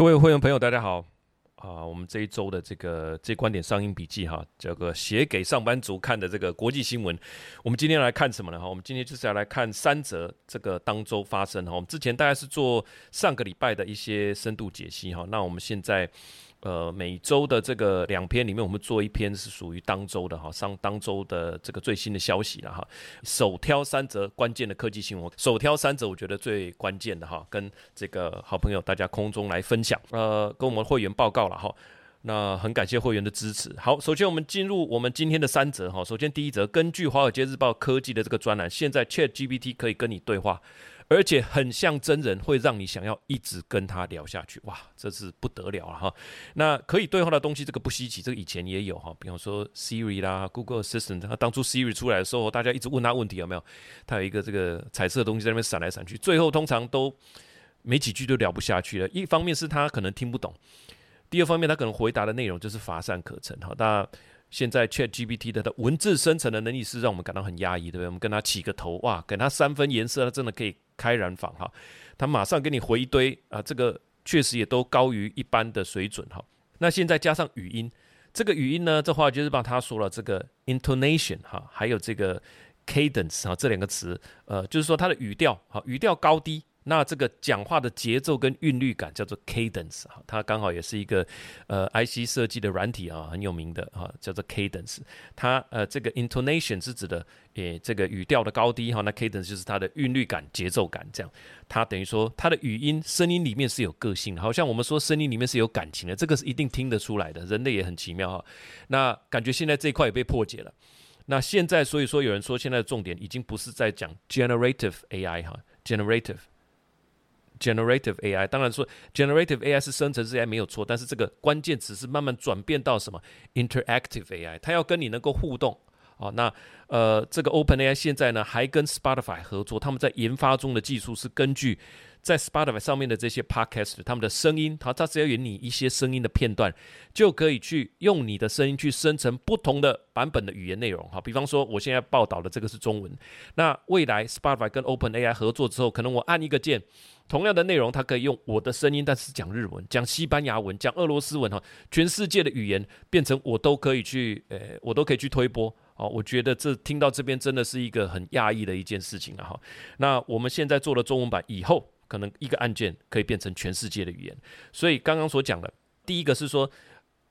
各位会员朋友，大家好啊！我们这一周的这个这观点上映笔记哈，叫做写给上班族看的这个国际新闻，我们今天来看什么呢？哈，我们今天就是要来看三则这个当周发生哈。我们之前大概是做上个礼拜的一些深度解析哈，那我们现在。呃，每周的这个两篇里面，我们做一篇是属于当周的哈，上当周的这个最新的消息了哈。首挑三则关键的科技新闻，首挑三则我觉得最关键的哈，跟这个好朋友大家空中来分享，呃，跟我们会员报告了哈。那很感谢会员的支持。好，首先我们进入我们今天的三则哈。首先第一则，根据华尔街日报科技的这个专栏，现在 Chat GPT 可以跟你对话。而且很像真人，会让你想要一直跟他聊下去。哇，这是不得了了哈！那可以对话的东西，这个不稀奇，这个以前也有哈。比方说 Siri 啦，Google Assistant，他当初 Siri 出来的时候，大家一直问他问题有没有？他有一个这个彩色的东西在那边闪来闪去，最后通常都没几句就聊不下去了。一方面是他可能听不懂，第二方面他可能回答的内容就是乏善可陈哈。那现在 Chat GPT 的文字生成的能力是让我们感到很压抑，对不对？我们跟他起个头，哇，给他三分颜色，他真的可以开染坊哈，他马上给你回一堆啊，这个确实也都高于一般的水准哈。那现在加上语音，这个语音呢，这话就是把他说了这个 intonation 哈，还有这个 cadence 哈，这两个词，呃，就是说他的语调哈，语调高低。那这个讲话的节奏跟韵律感叫做 cadence 哈，它刚好也是一个呃 IC 设计的软体啊，很有名的哈，叫做 cadence。它呃这个 intonation 是指的诶这个语调的高低哈，那 cadence 就是它的韵律感、节奏感这样。它等于说它的语音声音里面是有个性的，好像我们说声音里面是有感情的，这个是一定听得出来的。人类也很奇妙哈。那感觉现在这一块也被破解了。那现在所以说有人说现在的重点已经不是在讲 generative AI 哈，generative。Generative AI，当然说 Generative AI 是生成式 AI 没有错，但是这个关键词是慢慢转变到什么 Interactive AI，它要跟你能够互动哦。那呃，这个 OpenAI 现在呢还跟 Spotify 合作，他们在研发中的技术是根据。在 Spotify 上面的这些 Podcast，他们的声音，它它只要有你一些声音的片段，就可以去用你的声音去生成不同的版本的语言内容。哈，比方说我现在报道的这个是中文，那未来 Spotify 跟 OpenAI 合作之后，可能我按一个键，同样的内容，它可以用我的声音，但是讲日文、讲西班牙文、讲俄罗斯文，哈，全世界的语言变成我都可以去，呃，我都可以去推播。哦，我觉得这听到这边真的是一个很讶异的一件事情啊！哈，那我们现在做了中文版以后。可能一个按键可以变成全世界的语言，所以刚刚所讲的，第一个是说，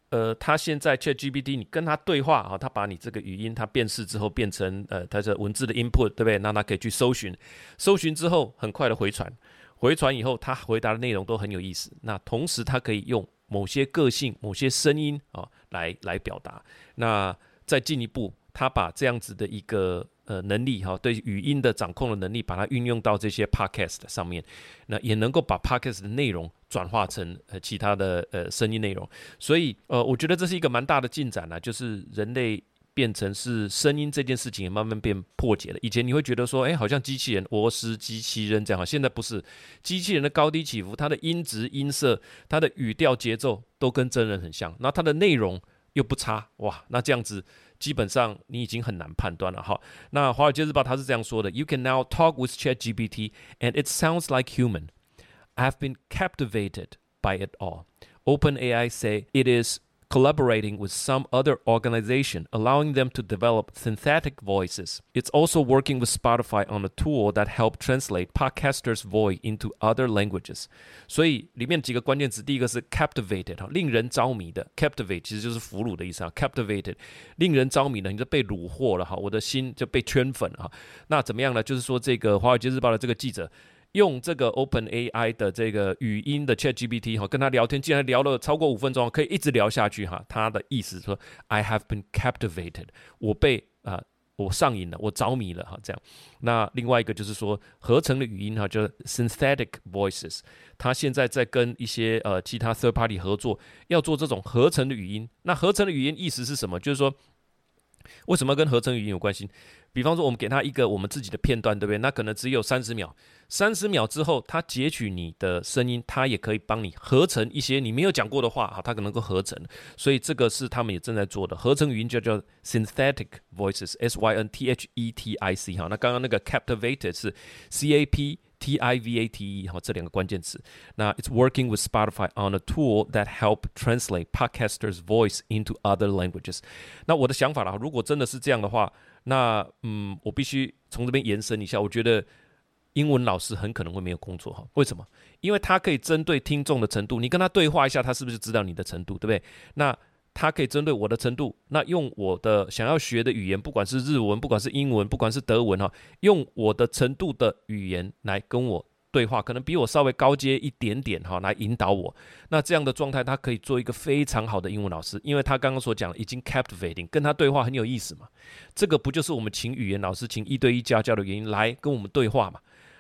呃，他现在 ChatGPT，你跟他对话啊，他把你这个语音他辨识之后变成呃，它的文字的 input，对不对？那他可以去搜寻，搜寻之后很快的回传，回传以后他回答的内容都很有意思。那同时他可以用某些个性、某些声音啊来来表达。那再进一步，他把这样子的一个。呃，能力哈，对语音的掌控的能力，把它运用到这些 podcast 上面，那也能够把 podcast 的内容转化成呃其他的呃声音内容。所以呃，我觉得这是一个蛮大的进展啊，就是人类变成是声音这件事情也慢慢变破解了。以前你会觉得说，哎，好像机器人、我是机器人这样，现在不是，机器人的高低起伏，它的音质、音色、它的语调、节奏都跟真人很像，那它的内容又不差，哇，那这样子。基本上你已经很难判断了哈。那《华尔街日报》它是这样说的：You can now talk with ChatGPT, and it sounds like human. I've been captivated by it all. OpenAI say it is collaborating with some other organization, allowing them to develop synthetic voices. It's also working with Spotify on a tool that help translate podcasters' voice into other languages. 所以里面几个关键词，第一个是 captivated 哈，令人着迷的 captivate 其实就是俘虏的意思啊，captivated 令人着迷的，你就被虏获了哈，我的心就被圈粉了哈。那怎么样呢？就是说这个《华尔街日报》的这个记者。 用这个 Open AI 的这个语音的 Chat GPT 哈，跟他聊天，竟然聊了超过五分钟，可以一直聊下去哈。他的意思说，I have been captivated，我被啊，我上瘾了，我着迷了哈。这样，那另外一个就是说，合成的语音哈，就是 synthetic voices，他现在在跟一些呃其他 third party 合作，要做这种合成的语音。那合成的语音意思是什么？就是说，为什么跟合成语音有关系？比方说，我们给他一个我们自己的片段，对不对？那可能只有三十秒，三十秒之后，他截取你的声音，他也可以帮你合成一些你没有讲过的话，哈，他可能够合成。所以这个是他们也正在做的，合成语音就叫 synthetic voices，s y n t h e t i c 哈。那刚刚那个 captivated 是 c a p t i v a t e 哈，这两个关键词。那 it's working with Spotify on a tool that help translate podcasters' voice into other languages。那我的想法啦，如果真的是这样的话。那嗯，我必须从这边延伸一下，我觉得英文老师很可能会没有工作哈。为什么？因为他可以针对听众的程度，你跟他对话一下，他是不是知道你的程度，对不对？那他可以针对我的程度，那用我的想要学的语言，不管是日文，不管是英文，不管是德文哈，用我的程度的语言来跟我。对话可能比我稍微高阶一点点哈，来引导我。那这样的状态，他可以做一个非常好的英文老师，因为他刚刚所讲已经 captivating，跟他对话很有意思嘛。这个不就是我们请语言老师，请一对一家教的原因，来跟我们对话嘛？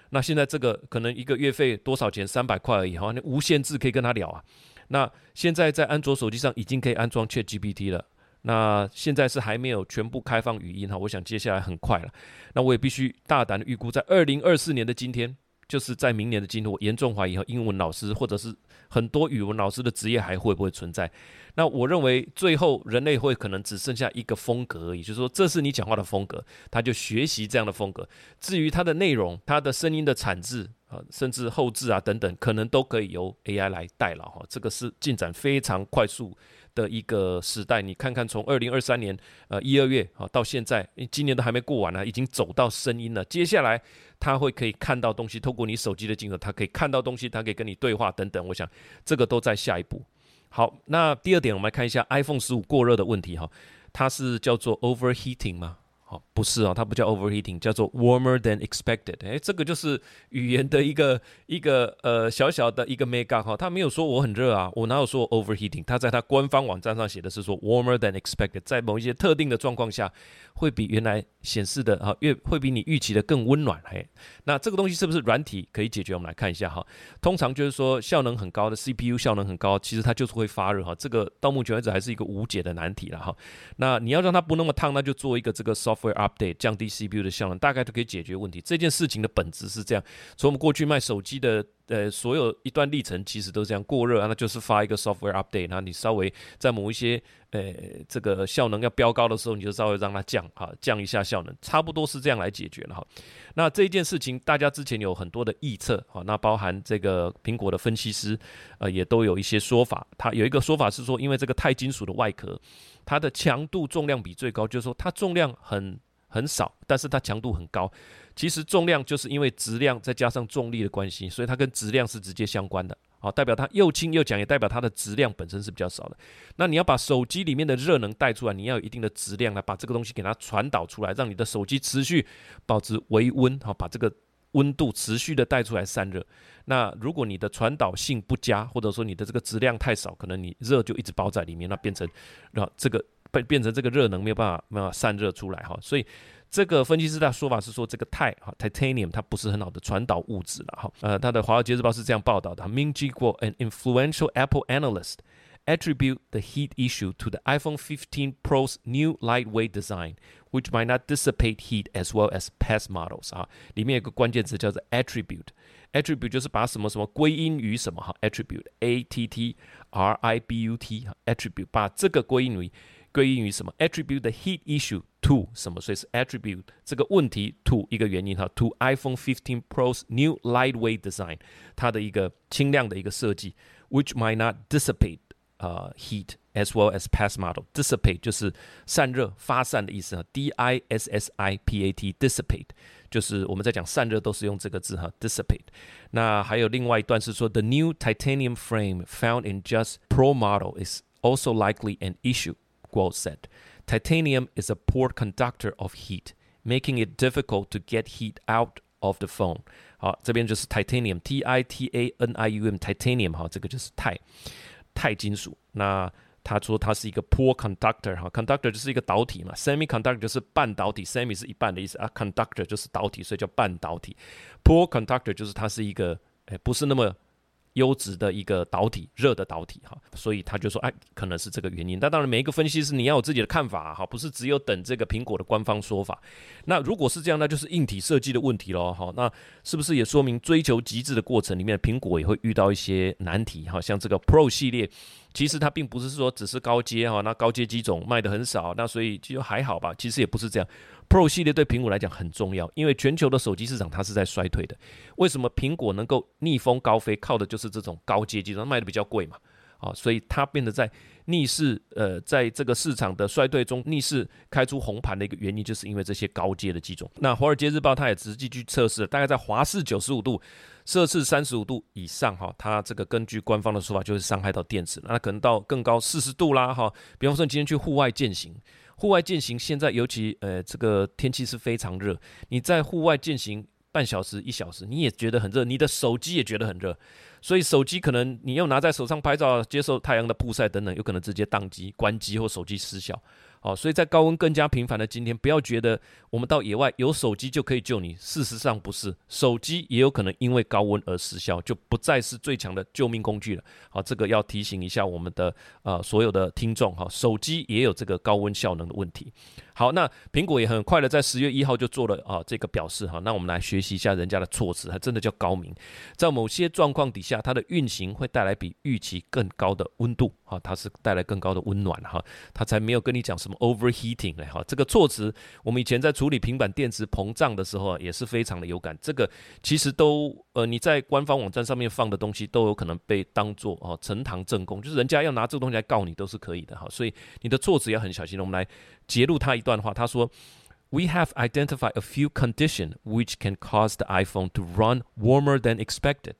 那现在这个可能一个月费多少钱？三百块而已哈，那无限制可以跟他聊啊。那现在在安卓手机上已经可以安装 Chat GPT 了。那现在是还没有全部开放语音哈，我想接下来很快了。那我也必须大胆的预估，在二零二四年的今天。就是在明年的今天，我严重怀疑和英文老师或者是很多语文老师的职业还会不会存在？那我认为最后人类会可能只剩下一个风格而已，就是说这是你讲话的风格，他就学习这样的风格。至于它的内容、它的声音的产制啊，甚至后置啊等等，可能都可以由 AI 来代劳哈。这个是进展非常快速。的一个时代，你看看从二零二三年呃一二月啊到现在，今年都还没过完呢，已经走到声音了。接下来他会可以看到东西，透过你手机的镜头，他可以看到东西，他可以跟你对话等等。我想这个都在下一步。好，那第二点，我们来看一下 iPhone 十五过热的问题哈，它是叫做 overheating 吗？好，不是啊，它不叫 overheating，叫做 warmer than expected。哎，这个就是语言的一个 一个呃小小的一个 make up 哈，他没有说我很热啊，我哪有说 overheating？他在他官方网站上写的是说 warmer than expected，在某一些特定的状况下。会比原来显示的啊，越会比你预期的更温暖嘿。那这个东西是不是软体可以解决？我们来看一下哈。通常就是说效能很高的 CPU 效能很高，其实它就是会发热哈。这个到目前为止还是一个无解的难题了哈。那你要让它不那么烫，那就做一个这个 soft for update，降低 CPU 的效能，大概就可以解决问题。这件事情的本质是这样。从我们过去卖手机的。呃，所有一段历程其实都这样过热，那就是发一个 software update，那你稍微在某一些呃这个效能要飙高的时候，你就稍微让它降哈，降一下效能，差不多是这样来解决了哈。那这一件事情，大家之前有很多的预测哈，那包含这个苹果的分析师呃也都有一些说法，他有一个说法是说，因为这个钛金属的外壳，它的强度重量比最高，就是说它重量很很少，但是它强度很高。其实重量就是因为质量再加上重力的关系，所以它跟质量是直接相关的。好，代表它又轻又强，也代表它的质量本身是比较少的。那你要把手机里面的热能带出来，你要有一定的质量来把这个东西给它传导出来，让你的手机持续保持微温，好，把这个温度持续的带出来散热。那如果你的传导性不佳，或者说你的这个质量太少，可能你热就一直包在里面，那变成让这个变变成这个热能没有办法没有办法散热出来哈，所以。这个分析师的说法是说，这个钛哈 titanium 它不是很好的传导物质了哈。呃，他的《华尔街日报》是这样报道的：Ming Chi Kuo, an influential Apple analyst, attribute the heat issue to the iPhone 15 Pro's new lightweight design, which might not dissipate heat as well as past models 啊。里面有个关键词叫做 attribute。attribute 就是把什么什么归因于什么哈，attribute a t t r i b u t attribute 把这个归因于归因于什么？attribute the heat issue to 什么？所以是 attribute 这个问题 to 一个原因哈，to iPhone 15 Pro's new lightweight design，它的一个轻量的一个设计，which might not dissipate 呃 heat as well as past model。dissipate 就是散热、发散的意思哈，d i s s i p a t dissipate 就是我们在讲散热都是用这个字哈，dissipate。那还有另外一段是说，the new titanium frame found in just Pro model is also likely an issue。 Guo said, Titanium is a poor conductor of heat, making it difficult to get heat out of the phone. 好，这边就是 titanium，t i t a n i u m，titanium 哈，这个就是钛，钛金属。那他说它是一个 poor conductor 哈，conductor 就是一个导体嘛，semiconductor 就是半导体，semi 是一半的意思啊，conductor 就是导体，所以叫半导体。poor conductor 就是它是一个，哎，不是那么 优质的一个导体，热的导体哈，所以他就说，哎，可能是这个原因。那当然，每一个分析师你要有自己的看法哈，不是只有等这个苹果的官方说法。那如果是这样，那就是硬体设计的问题喽哈。那是不是也说明追求极致的过程里面，苹果也会遇到一些难题哈？像这个 Pro 系列，其实它并不是说只是高阶哈，那高阶机种卖的很少，那所以就还好吧。其实也不是这样。Pro 系列对苹果来讲很重要，因为全球的手机市场它是在衰退的。为什么苹果能够逆风高飞？靠的就是这种高阶机种卖的比较贵嘛，啊，所以它变得在逆势，呃，在这个市场的衰退中逆势开出红盘的一个原因，就是因为这些高阶的机种。那华尔街日报它也直接去测试了，大概在华氏九十五度摄氏三十五度以上，哈，它这个根据官方的说法就是伤害到电池，那可能到更高四十度啦，哈。比方说你今天去户外践行。户外践行，现在尤其呃，这个天气是非常热。你在户外践行半小时、一小时，你也觉得很热，你的手机也觉得很热，所以手机可能你要拿在手上拍照，接受太阳的曝晒等等，有可能直接宕机、关机或手机失效。好，所以在高温更加频繁的今天，不要觉得我们到野外有手机就可以救你。事实上不是，手机也有可能因为高温而失效，就不再是最强的救命工具了。好，这个要提醒一下我们的呃所有的听众哈，手机也有这个高温效能的问题。好，那苹果也很快的在十月一号就做了啊这个表示哈，那我们来学习一下人家的措辞，还真的叫高明。在某些状况底下，它的运行会带来比预期更高的温度哈，它是带来更高的温暖哈，它才没有跟你讲什么 overheating 嘞哈。这个措辞我们以前在处理平板电池膨胀的时候啊也是非常的有感。这个其实都呃你在官方网站上面放的东西都有可能被当做哦呈堂证供，就是人家要拿这个东西来告你都是可以的哈。所以你的措辞要很小心。我们来。揭露他一段话，他说：“We have identified a few conditions which can cause the iPhone to run warmer than expected.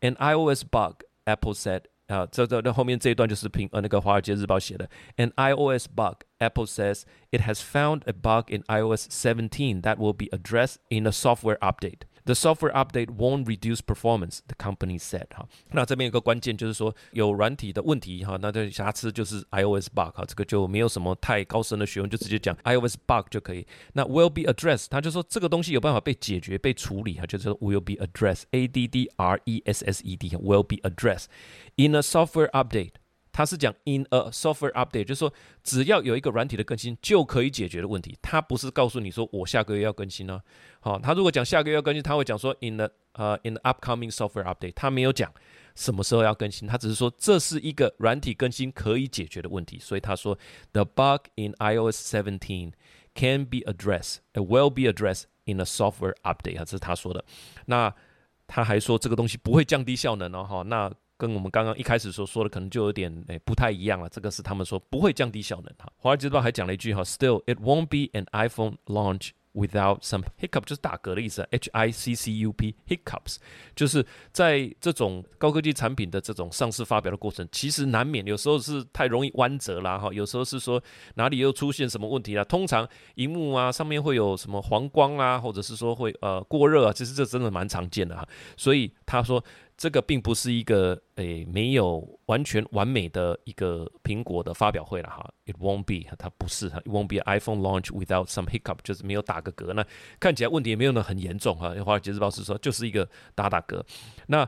An iOS bug, Apple said. 啊，这这那后面这一段就是苹呃那个《华尔街日报》写的。An iOS bug, Apple says it has found a bug in iOS 17 that will be addressed in a software update.” The software update won't reduce performance, the company said. 哈，那这边有个关键就是说有软体的问题哈，那这瑕疵就是 iOS bug 哈，这个就没有什么太高深的学问，就直接讲 iOS bug 就可以。那 will be addressed，他就说这个东西有办法被解决、被处理哈，就是 will be addressed，A D D R E S S E D，will be addressed in a software update。 它是讲 in a software update，就是说只要有一个软体的更新就可以解决的问题。它不是告诉你说我下个月要更新呢。好，他如果讲下个月要更新，他会讲说 in the 呃 in the upcoming software update。他没有讲什么时候要更新，他只是说这是一个软体更新可以解决的问题。所以他说 the bug in iOS 17 can be addressed，it will be addressed in a software update。这是他说的。那他还说这个东西不会降低效能哦。哈，那。跟我们刚刚一开始所说的可能就有点诶不太一样了。这个是他们说不会降低效能哈。华尔街日报还讲了一句哈，Still it won't be an iPhone launch without some hiccup，就是打嗝的意思，H I C C U P hiccups，就是在这种高科技产品的这种上市发表的过程，其实难免有时候是太容易弯折啦哈，有时候是说哪里又出现什么问题了。通常荧幕啊上面会有什么黄光啊，或者是说会呃过热啊，其实这真的蛮常见的哈。所以他说。这个并不是一个诶没有完全完美的一个苹果的发表会了哈，It won't be，它不是哈，It won't be iPhone launch without some hiccup，就是没有打个嗝，那看起来问题也没有那很严重哈。华尔街日报是说就是一个打打嗝，那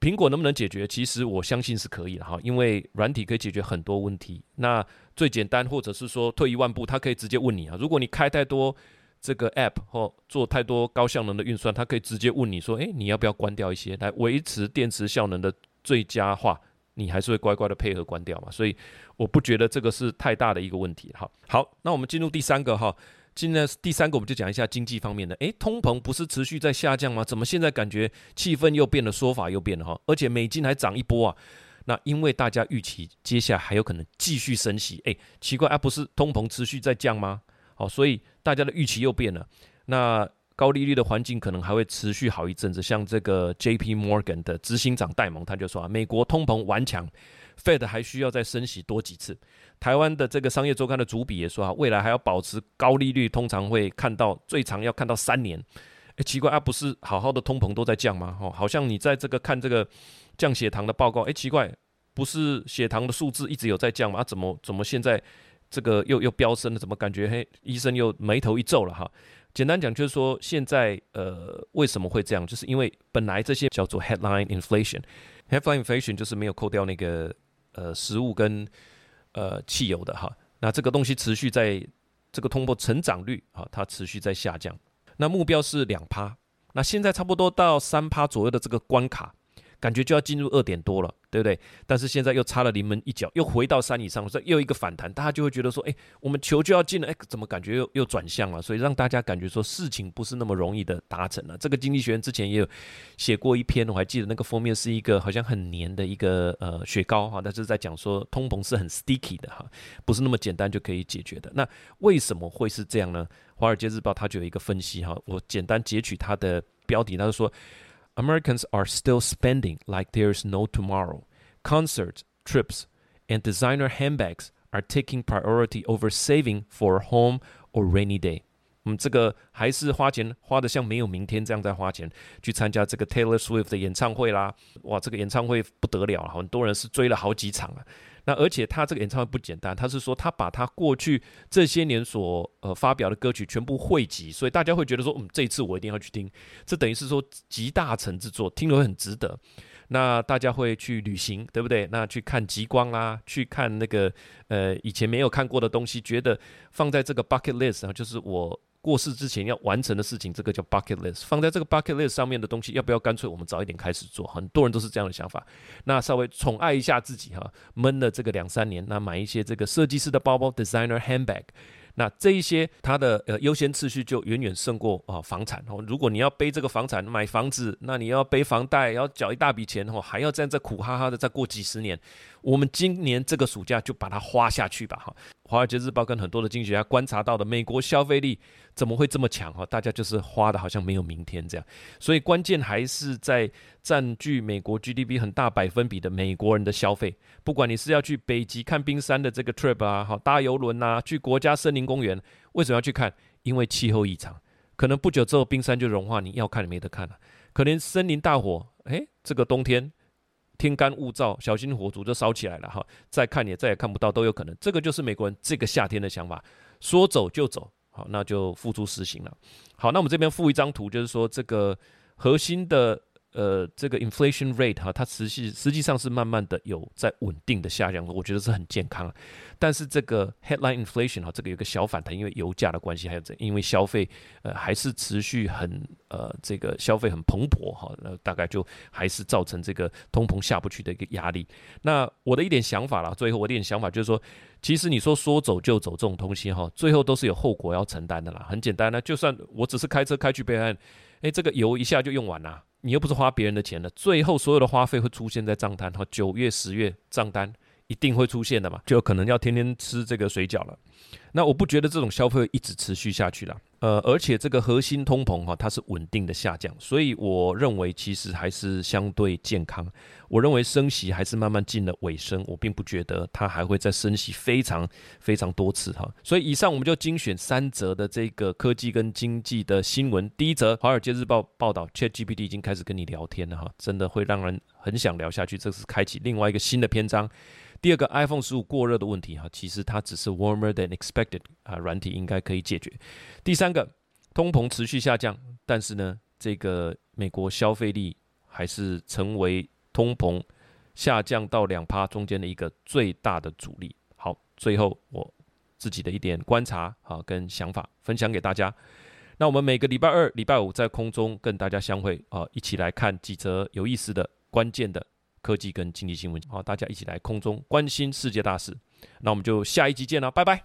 苹果能不能解决？其实我相信是可以的哈，因为软体可以解决很多问题。那最简单或者是说退一万步，它可以直接问你啊，如果你开太多。这个 app 或做太多高效能的运算，它可以直接问你说：“诶，你要不要关掉一些来维持电池效能的最佳化？”你还是会乖乖的配合关掉嘛？所以我不觉得这个是太大的一个问题。哈，好，那我们进入第三个哈。今天第三个我们就讲一下经济方面的。诶，通膨不是持续在下降吗？怎么现在感觉气氛又变了，说法又变了哈？而且美金还涨一波啊。那因为大家预期接下来还有可能继续升息。诶，奇怪啊，不是通膨持续在降吗？好，所以大家的预期又变了。那高利率的环境可能还会持续好一阵子。像这个 J.P. Morgan 的执行长戴蒙他就说啊，美国通膨顽强，Fed 还需要再升息多几次。台湾的这个商业周刊的主笔也说啊，未来还要保持高利率，通常会看到最长要看到三年。哎，奇怪啊，不是好好的通膨都在降吗？哦，好像你在这个看这个降血糖的报告，哎，奇怪，不是血糖的数字一直有在降吗？怎么怎么现在？这个又又飙升了，怎么感觉嘿？医生又眉头一皱了哈。简单讲就是说，现在呃为什么会这样？就是因为本来这些叫做 headline inflation，Headline inflation 就是没有扣掉那个呃食物跟呃汽油的哈。那这个东西持续在这个通货成长率啊，它持续在下降。那目标是两趴，那现在差不多到三趴左右的这个关卡。感觉就要进入二点多了，对不对？但是现在又差了临门一脚，又回到三以上，所以又一个反弹，大家就会觉得说，哎，我们球就要进了，哎，怎么感觉又又转向了？所以让大家感觉说事情不是那么容易的达成了。这个经济学人之前也有写过一篇，我还记得那个封面是一个好像很黏的一个呃雪糕哈，但是在讲说通膨是很 sticky 的哈，不是那么简单就可以解决的。那为什么会是这样呢？华尔街日报它就有一个分析哈，我简单截取它的标题，它就说。Americans are still spending like there's no tomorrow. Concerts, trips, and designer handbags are taking priority over saving for a home or rainy day. 嗯，这个还是花钱花的像没有明天这样在花钱去参加这个 Taylor Swift 的演唱会啦！哇，这个演唱会不得了了，很多人是追了好几场啊。 那而且他这个演唱会不简单，他是说他把他过去这些年所呃发表的歌曲全部汇集，所以大家会觉得说，嗯，这一次我一定要去听。这等于是说集大成之作，听了会很值得。那大家会去旅行，对不对？那去看极光啦，去看那个呃以前没有看过的东西，觉得放在这个 bucket list 啊，就是我。过世之前要完成的事情，这个叫 bucket list。放在这个 bucket list 上面的东西，要不要干脆我们早一点开始做？很多人都是这样的想法。那稍微宠爱一下自己哈，闷了这个两三年，那买一些这个设计师的包包，designer handbag。那这一些它的呃优先次序就远远胜过啊房产哦。如果你要背这个房产买房子，那你要背房贷，要缴一大笔钱哦，还要这样再苦哈哈的再过几十年。我们今年这个暑假就把它花下去吧哈。华尔街日报跟很多的经济学家观察到的美国消费力怎么会这么强哈？大家就是花的好像没有明天这样。所以关键还是在占据美国 GDP 很大百分比的美国人的消费。不管你是要去北极看冰山的这个 trip 啊，哈搭游轮呐，去国家森林公园，为什么要去看？因为气候异常，可能不久之后冰山就融化，你要看也没得看了。可能森林大火，诶，这个冬天。天干物燥，小心火烛就烧起来了哈！再看也再也看不到，都有可能。这个就是美国人这个夏天的想法，说走就走，好，那就付诸实行了。好，那我们这边附一张图，就是说这个核心的。呃，这个 inflation rate 哈，它实际实际上是慢慢的有在稳定的下降，我觉得是很健康。但是这个 headline inflation 哈，这个有个小反弹，因为油价的关系，还有这因为消费呃还是持续很呃这个消费很蓬勃哈，那大概就还是造成这个通膨下不去的一个压力。那我的一点想法啦，最后我的一点想法就是说，其实你说说走就走这种东西哈，最后都是有后果要承担的啦。很简单呢，就算我只是开车开去备案，哎，这个油一下就用完了。你又不是花别人的钱的，最后所有的花费会出现在账单，哈，九月、十月账单一定会出现的嘛，就可能要天天吃这个水饺了。那我不觉得这种消费一直持续下去了。呃，而且这个核心通膨哈，它是稳定的下降，所以我认为其实还是相对健康。我认为升息还是慢慢进了尾声，我并不觉得它还会再升息非常非常多次哈。所以以上我们就精选三则的这个科技跟经济的新闻。第一则，《华尔街日报》报道，ChatGPT 已经开始跟你聊天了哈，真的会让人很想聊下去。这是开启另外一个新的篇章。第二个，iPhone 十五过热的问题哈，其实它只是 warmer than expect 啊，软体应该可以解决。第三个，通膨持续下降，但是呢，这个美国消费力还是成为通膨下降到两趴中间的一个最大的阻力。好，最后我自己的一点观察啊跟想法分享给大家。那我们每个礼拜二、礼拜五在空中跟大家相会啊，一起来看几则有意思的、关键的。科技跟经济新闻，好，大家一起来空中关心世界大事，那我们就下一集见了，拜拜。